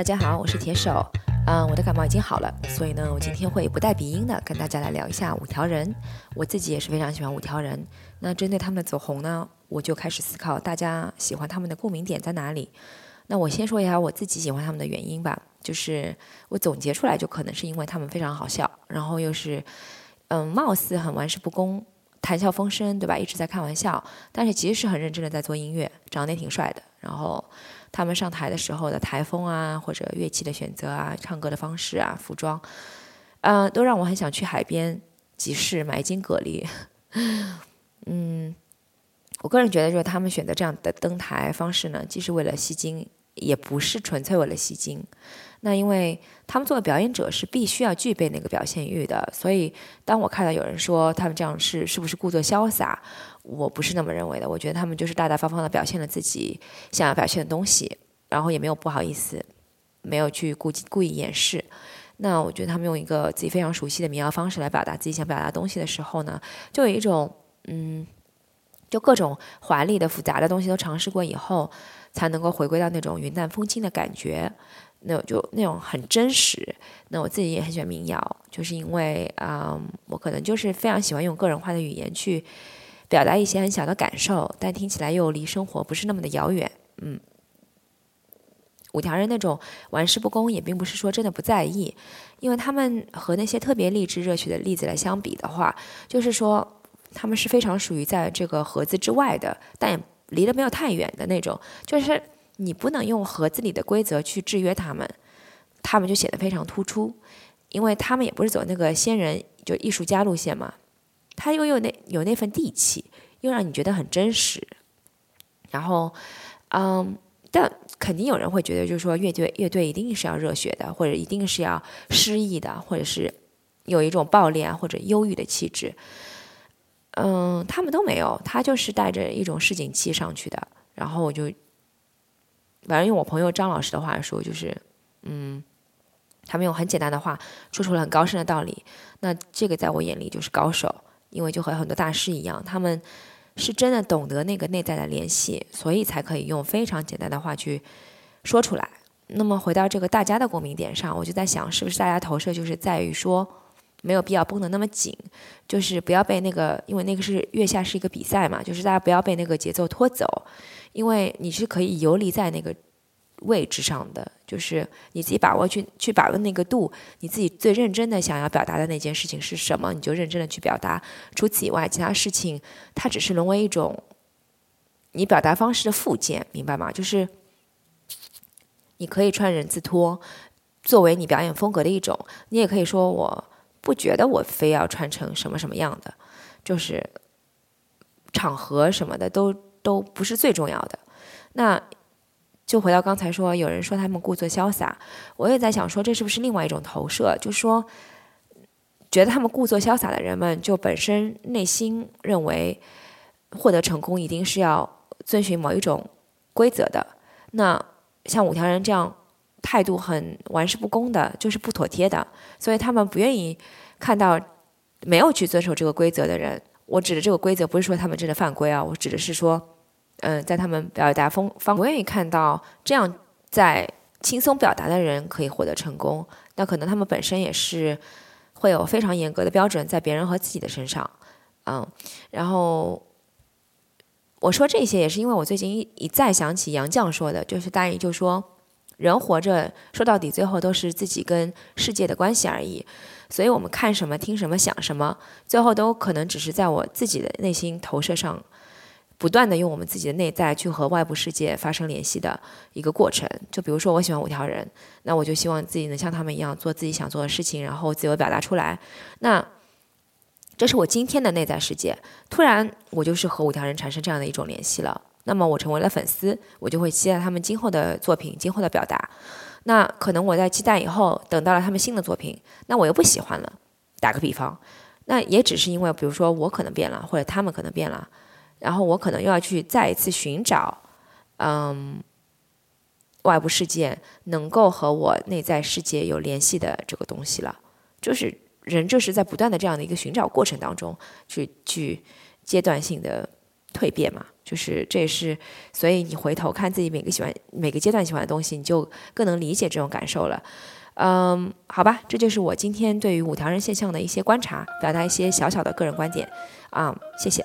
大家好，我是铁手。嗯，我的感冒已经好了，所以呢，我今天会不带鼻音的跟大家来聊一下五条人。我自己也是非常喜欢五条人。那针对他们的走红呢，我就开始思考大家喜欢他们的共鸣点在哪里。那我先说一下我自己喜欢他们的原因吧，就是我总结出来就可能是因为他们非常好笑，然后又是嗯，貌似很玩世不恭、谈笑风生，对吧？一直在开玩笑，但是其实是很认真的在做音乐，长得也挺帅的，然后。他们上台的时候的台风啊，或者乐器的选择啊，唱歌的方式啊，服装，啊，都让我很想去海边集市买一斤蛤蜊。嗯，我个人觉得，就是他们选择这样的登台方式呢，既是为了吸睛，也不是纯粹为了吸睛。那因为他们作为表演者是必须要具备那个表现欲的，所以当我看到有人说他们这样是是不是故作潇洒，我不是那么认为的。我觉得他们就是大大方方的表现了自己想要表现的东西，然后也没有不好意思，没有去故故意掩饰。那我觉得他们用一个自己非常熟悉的民谣方式来表达自己想表达东西的时候呢，就有一种嗯，就各种华丽的复杂的东西都尝试过以后，才能够回归到那种云淡风轻的感觉。那就那种很真实。那我自己也很喜欢民谣，就是因为啊，我可能就是非常喜欢用个人化的语言去表达一些很小的感受，但听起来又离生活不是那么的遥远。嗯，五条人那种玩世不恭，也并不是说真的不在意，因为他们和那些特别励志热血的例子来相比的话，就是说他们是非常属于在这个盒子之外的，但也离得没有太远的那种，就是。你不能用盒子里的规则去制约他们，他们就显得非常突出，因为他们也不是走那个仙人就艺术家路线嘛，他又有那有那份地气，又让你觉得很真实。然后，嗯，但肯定有人会觉得，就是说乐队乐队一定是要热血的，或者一定是要诗意的，或者是有一种暴烈或者忧郁的气质。嗯，他们都没有，他就是带着一种市井气上去的。然后我就。反正用我朋友张老师的话说，就是，嗯，他们用很简单的话说出了很高深的道理。那这个在我眼里就是高手，因为就和很多大师一样，他们是真的懂得那个内在的联系，所以才可以用非常简单的话去说出来。那么回到这个大家的共鸣点上，我就在想，是不是大家投射就是在于说，没有必要绷得那么紧，就是不要被那个，因为那个是月下是一个比赛嘛，就是大家不要被那个节奏拖走。因为你是可以游离在那个位置上的，就是你自己把握去去把握那个度，你自己最认真的想要表达的那件事情是什么，你就认真的去表达。除此以外，其他事情它只是沦为一种你表达方式的附件，明白吗？就是你可以穿人字拖作为你表演风格的一种，你也可以说我不觉得我非要穿成什么什么样的，就是场合什么的都。都不是最重要的，那就回到刚才说，有人说他们故作潇洒，我也在想说，这是不是另外一种投射？就说觉得他们故作潇洒的人们，就本身内心认为获得成功一定是要遵循某一种规则的。那像五条人这样态度很玩世不恭的，就是不妥帖的，所以他们不愿意看到没有去遵守这个规则的人。我指的这个规则不是说他们真的犯规啊，我指的是说，嗯，在他们表达方方，不愿意看到这样在轻松表达的人可以获得成功，那可能他们本身也是会有非常严格的标准在别人和自己的身上，嗯，然后我说这些也是因为我最近一一再想起杨绛说的，就是大意就说。人活着，说到底，最后都是自己跟世界的关系而已。所以，我们看什么、听什么、想什么，最后都可能只是在我自己的内心投射上，不断的用我们自己的内在去和外部世界发生联系的一个过程。就比如说，我喜欢五条人，那我就希望自己能像他们一样做自己想做的事情，然后自由表达出来。那这是我今天的内在世界。突然，我就是和五条人产生这样的一种联系了。那么我成为了粉丝，我就会期待他们今后的作品、今后的表达。那可能我在期待以后，等到了他们新的作品，那我又不喜欢了。打个比方，那也只是因为，比如说我可能变了，或者他们可能变了，然后我可能又要去再一次寻找，嗯，外部世界能够和我内在世界有联系的这个东西了。就是人就是在不断的这样的一个寻找过程当中，去去阶段性的。蜕变嘛，就是这也是，所以你回头看自己每个喜欢每个阶段喜欢的东西，你就更能理解这种感受了。嗯，好吧，这就是我今天对于五条人现象的一些观察，表达一些小小的个人观点啊，谢谢。